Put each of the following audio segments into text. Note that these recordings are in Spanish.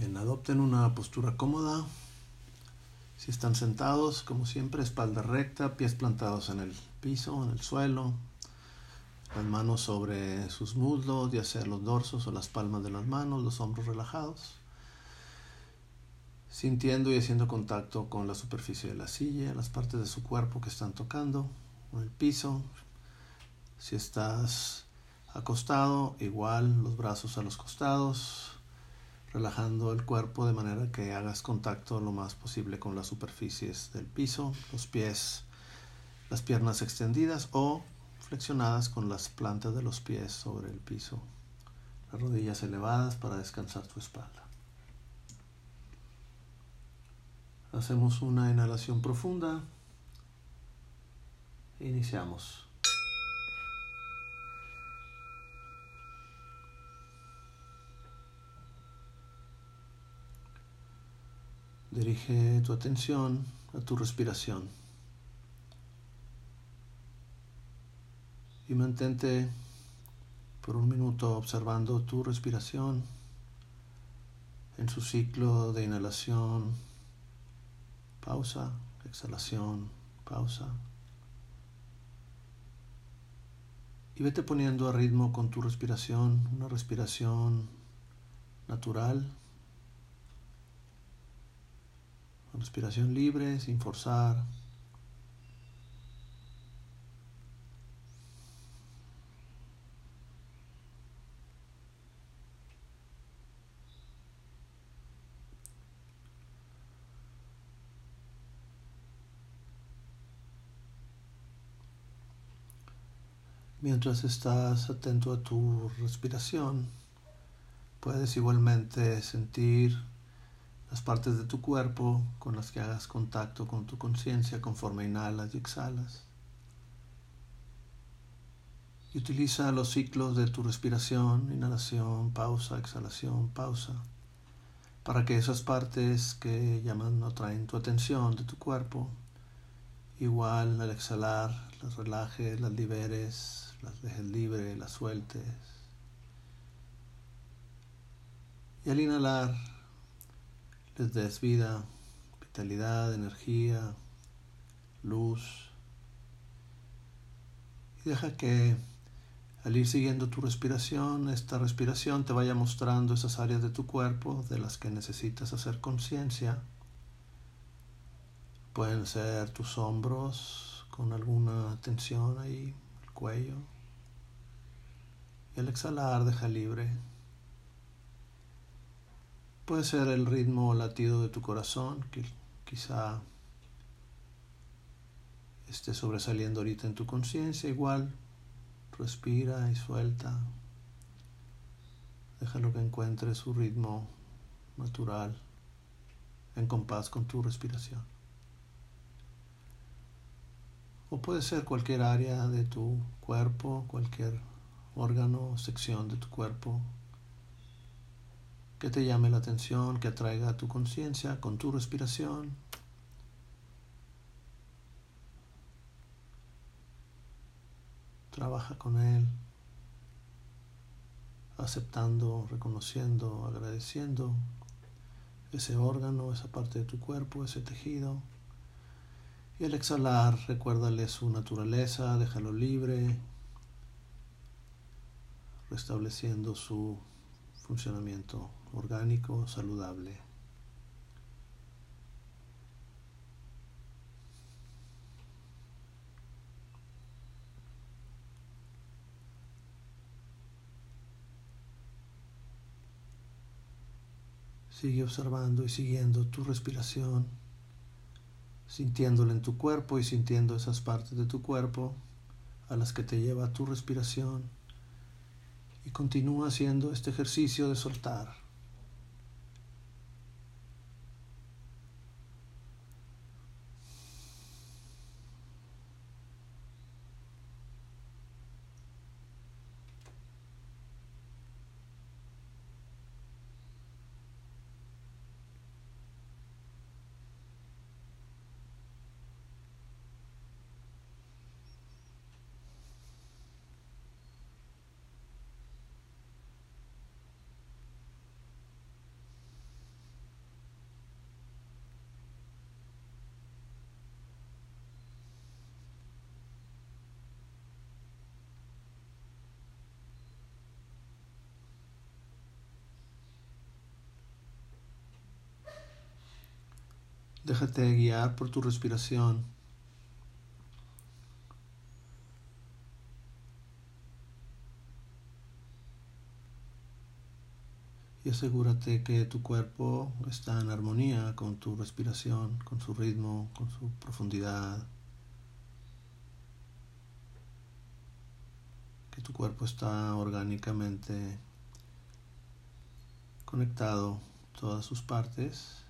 Bien, adopten una postura cómoda. Si están sentados, como siempre, espalda recta, pies plantados en el piso, en el suelo, las manos sobre sus muslos, ya sea los dorsos o las palmas de las manos, los hombros relajados, sintiendo y haciendo contacto con la superficie de la silla, las partes de su cuerpo que están tocando, con el piso. Si estás acostado, igual los brazos a los costados, relajando el cuerpo de manera que hagas contacto lo más posible con las superficies del piso, los pies, las piernas extendidas o flexionadas con las plantas de los pies sobre el piso, las rodillas elevadas para descansar tu espalda. Hacemos una inhalación profunda. E iniciamos. Dirige tu atención a tu respiración y mantente por un minuto observando tu respiración en su ciclo de inhalación, pausa, exhalación, pausa. Y vete poniendo a ritmo con tu respiración, una respiración natural Respiración libre, sin forzar. Mientras estás atento a tu respiración, puedes igualmente sentir las partes de tu cuerpo con las que hagas contacto con tu conciencia conforme inhalas y exhalas. Y utiliza los ciclos de tu respiración, inhalación, pausa, exhalación, pausa, para que esas partes que llaman o traen tu atención de tu cuerpo, igual al exhalar, las relajes, las liberes, las dejes libre, las sueltes. Y al inhalar, les des vida, vitalidad, energía, luz. Y deja que al ir siguiendo tu respiración, esta respiración te vaya mostrando esas áreas de tu cuerpo de las que necesitas hacer conciencia. Pueden ser tus hombros con alguna tensión ahí, el cuello. Y al exhalar deja libre Puede ser el ritmo latido de tu corazón, que quizá esté sobresaliendo ahorita en tu conciencia. Igual, respira y suelta. Déjalo que encuentre su ritmo natural en compás con tu respiración. O puede ser cualquier área de tu cuerpo, cualquier órgano o sección de tu cuerpo que te llame la atención, que atraiga a tu conciencia con tu respiración. Trabaja con él, aceptando, reconociendo, agradeciendo ese órgano, esa parte de tu cuerpo, ese tejido. Y al exhalar, recuérdale su naturaleza, déjalo libre, restableciendo su funcionamiento orgánico, saludable. Sigue observando y siguiendo tu respiración, sintiéndola en tu cuerpo y sintiendo esas partes de tu cuerpo a las que te lleva tu respiración. Y continúa haciendo este ejercicio de soltar. Déjate guiar por tu respiración. Y asegúrate que tu cuerpo está en armonía con tu respiración, con su ritmo, con su profundidad. Que tu cuerpo está orgánicamente conectado todas sus partes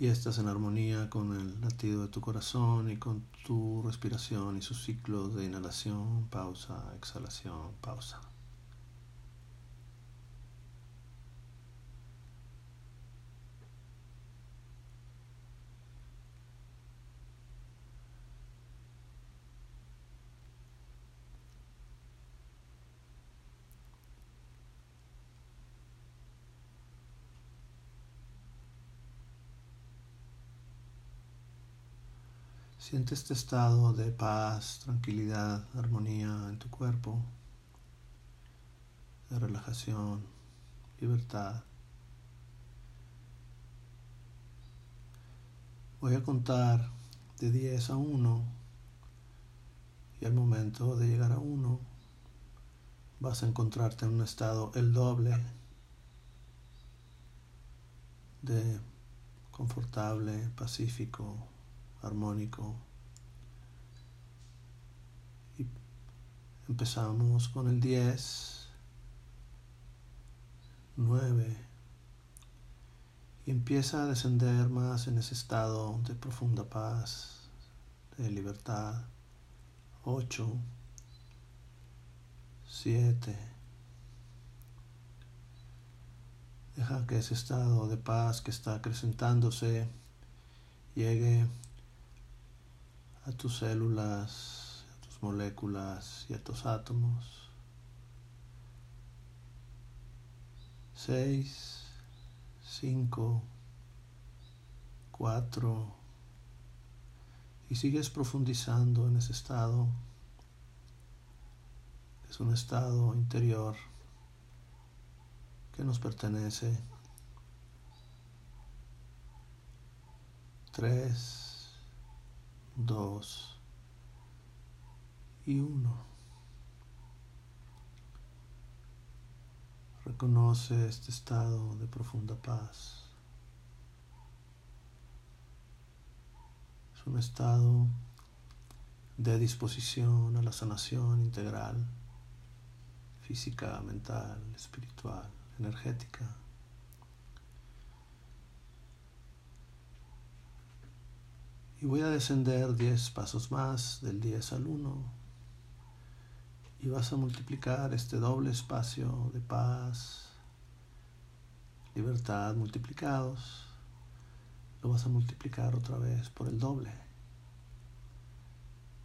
y estás en armonía con el latido de tu corazón y con tu respiración y sus ciclos de inhalación, pausa, exhalación, pausa. Siente este estado de paz, tranquilidad, armonía en tu cuerpo, de relajación, libertad. Voy a contar de 10 a 1 y al momento de llegar a 1 vas a encontrarte en un estado el doble de confortable, pacífico, armónico. Y empezamos con el 10, 9, y empieza a descender más en ese estado de profunda paz, de libertad. 8, 7, Deja que ese estado de paz que está acrecentándose llegue a tus células, a tus moléculas y a tus átomos. Seis, cinco, cuatro, y sigues profundizando en ese estado. Es un estado interior que nos pertenece. Tres, dos y uno. Reconoce este estado de profunda paz. Es un estado de disposición a la sanación integral, física, mental, espiritual, energética. Y voy a descender 10 pasos más, del 10 al 1. Y vas a multiplicar este doble espacio de paz, libertad multiplicados. Lo vas a multiplicar otra vez por el doble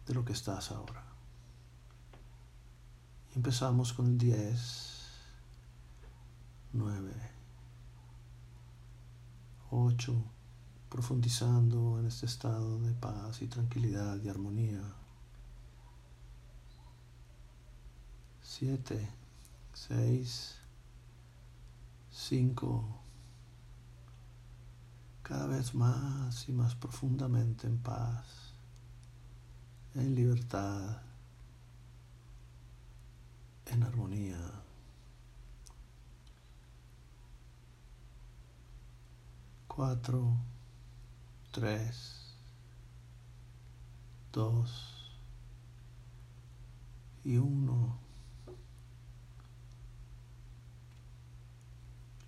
de lo que estás ahora. Empezamos con el 10, 9, 8, profundizando en este estado de paz y tranquilidad y armonía. Siete, seis, cinco, cada vez más y más profundamente en paz, en libertad, en armonía. Cuatro, tres, dos y uno.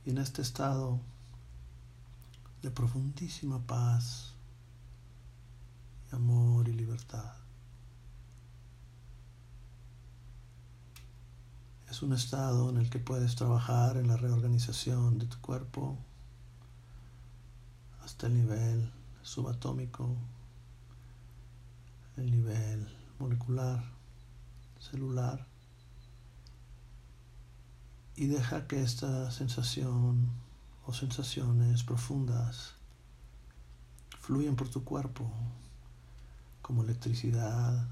Y en este estado de profundísima paz, amor y libertad. Es un estado en el que puedes trabajar en la reorganización de tu cuerpo hasta el nivel subatómico, el nivel molecular, celular, y deja que esta sensación o sensaciones profundas fluyan por tu cuerpo como electricidad,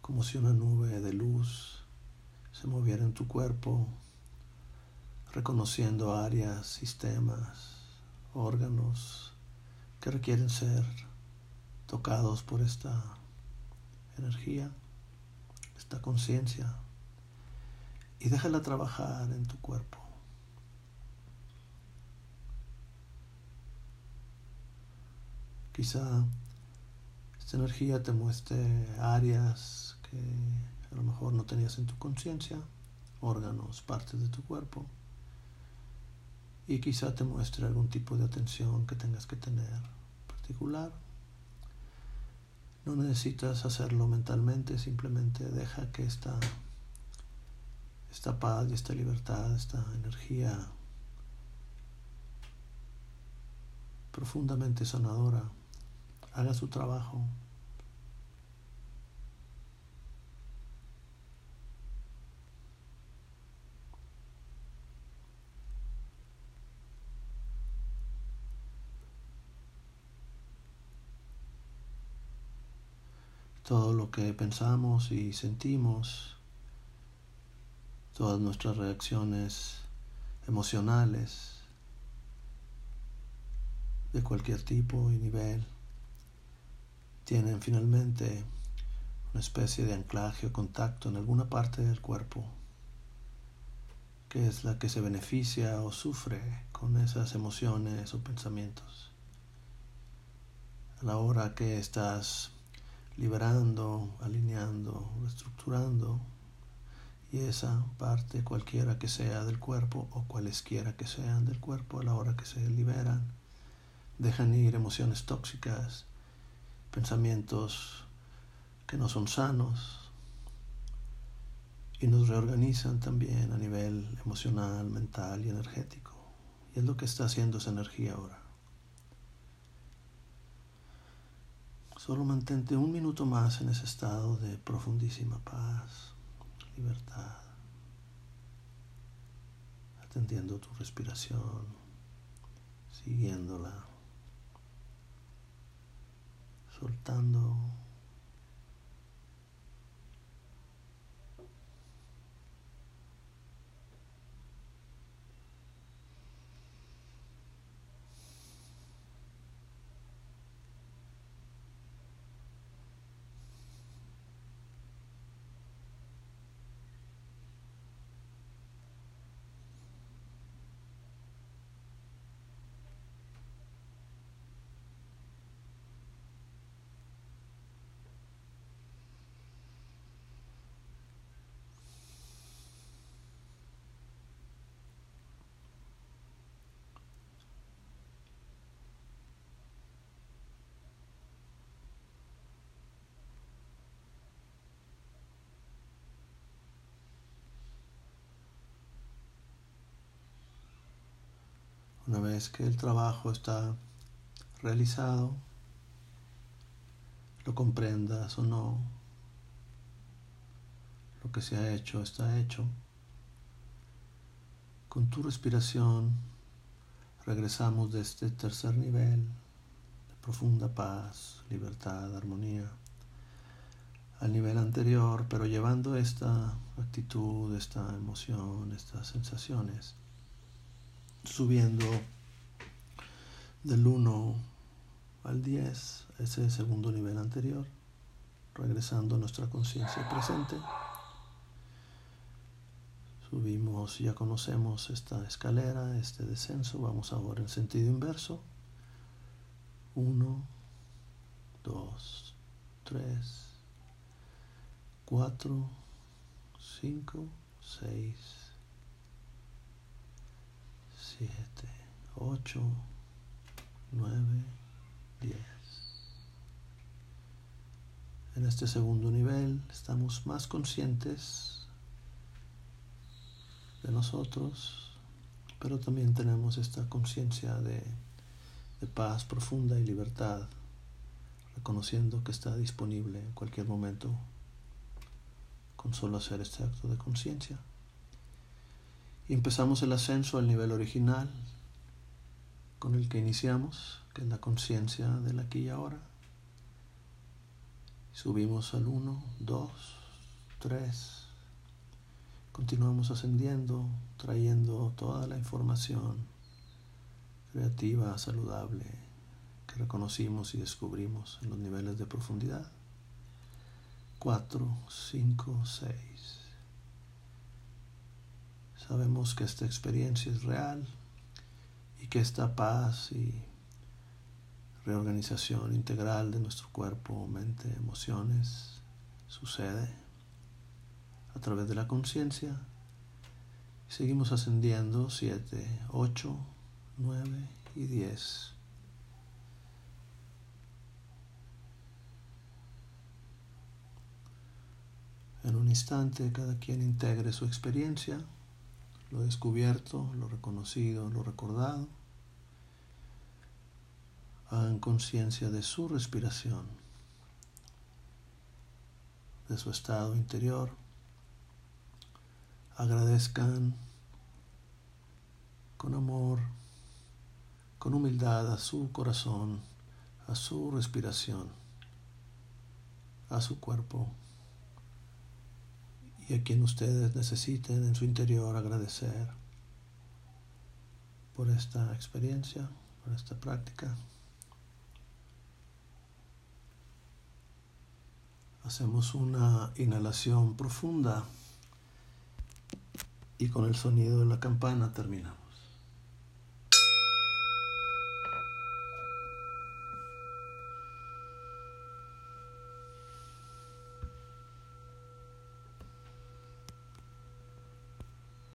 como si una nube de luz se moviera en tu cuerpo, reconociendo áreas, sistemas, órganos, que requieren ser tocados por esta energía, esta conciencia, y déjala trabajar en tu cuerpo. Quizá esta energía te muestre áreas que a lo mejor no tenías en tu conciencia, órganos, partes de tu cuerpo, y quizá te muestre algún tipo de atención que tengas que tener particular. No necesitas hacerlo mentalmente, simplemente deja que esta, esta paz y esta libertad, esta energía profundamente sanadora haga su trabajo. Todo lo que pensamos y sentimos, todas nuestras reacciones emocionales de cualquier tipo y nivel tienen finalmente una especie de anclaje o contacto en alguna parte del cuerpo que es la que se beneficia o sufre con esas emociones o pensamientos. A la hora que estás liberando, alineando, reestructurando, y esa parte, cualquiera que sea del cuerpo o cualesquiera que sean del cuerpo, a la hora que se liberan, dejan ir emociones tóxicas, pensamientos que no son sanos y nos reorganizan también a nivel emocional, mental y energético. Y es lo que está haciendo esa energía ahora. Solo mantente un minuto más en ese estado de profundísima paz, libertad, atendiendo tu respiración, siguiéndola, soltando Una vez que el trabajo está realizado, lo comprendas o no, lo que se ha hecho está hecho. Con tu respiración regresamos de este tercer nivel de profunda paz, libertad, armonía al nivel anterior, pero llevando esta actitud, esta emoción, estas sensaciones subiendo del 1 al 10, ese segundo nivel anterior, regresando a nuestra conciencia presente. Subimos, ya conocemos esta escalera, este descenso, vamos ahora en sentido inverso. 1, 2, 3, 4, 5, 6, 7, 8, 9, 10. En este segundo nivel estamos más conscientes de nosotros, pero también tenemos esta conciencia de, de paz profunda y libertad, reconociendo que está disponible en cualquier momento con solo hacer este acto de conciencia. Y empezamos el ascenso al nivel original con el que iniciamos, que es la conciencia del aquí y ahora. Subimos al 1, 2, 3. Continuamos ascendiendo, trayendo toda la información creativa, saludable que reconocimos y descubrimos en los niveles de profundidad. 4, 5, 6. Sabemos que esta experiencia es real y que esta paz y reorganización integral de nuestro cuerpo, mente, emociones sucede a través de la conciencia. Seguimos ascendiendo 7, 8, 9 y 10. En un instante cada quien integre su experiencia, lo descubierto, lo reconocido, lo recordado. Hagan conciencia de su respiración, de su estado interior. Agradezcan con amor, con humildad a su corazón, a su respiración, a su cuerpo a quien ustedes necesiten en su interior agradecer por esta experiencia, por esta práctica. Hacemos una inhalación profunda y con el sonido de la campana terminamos.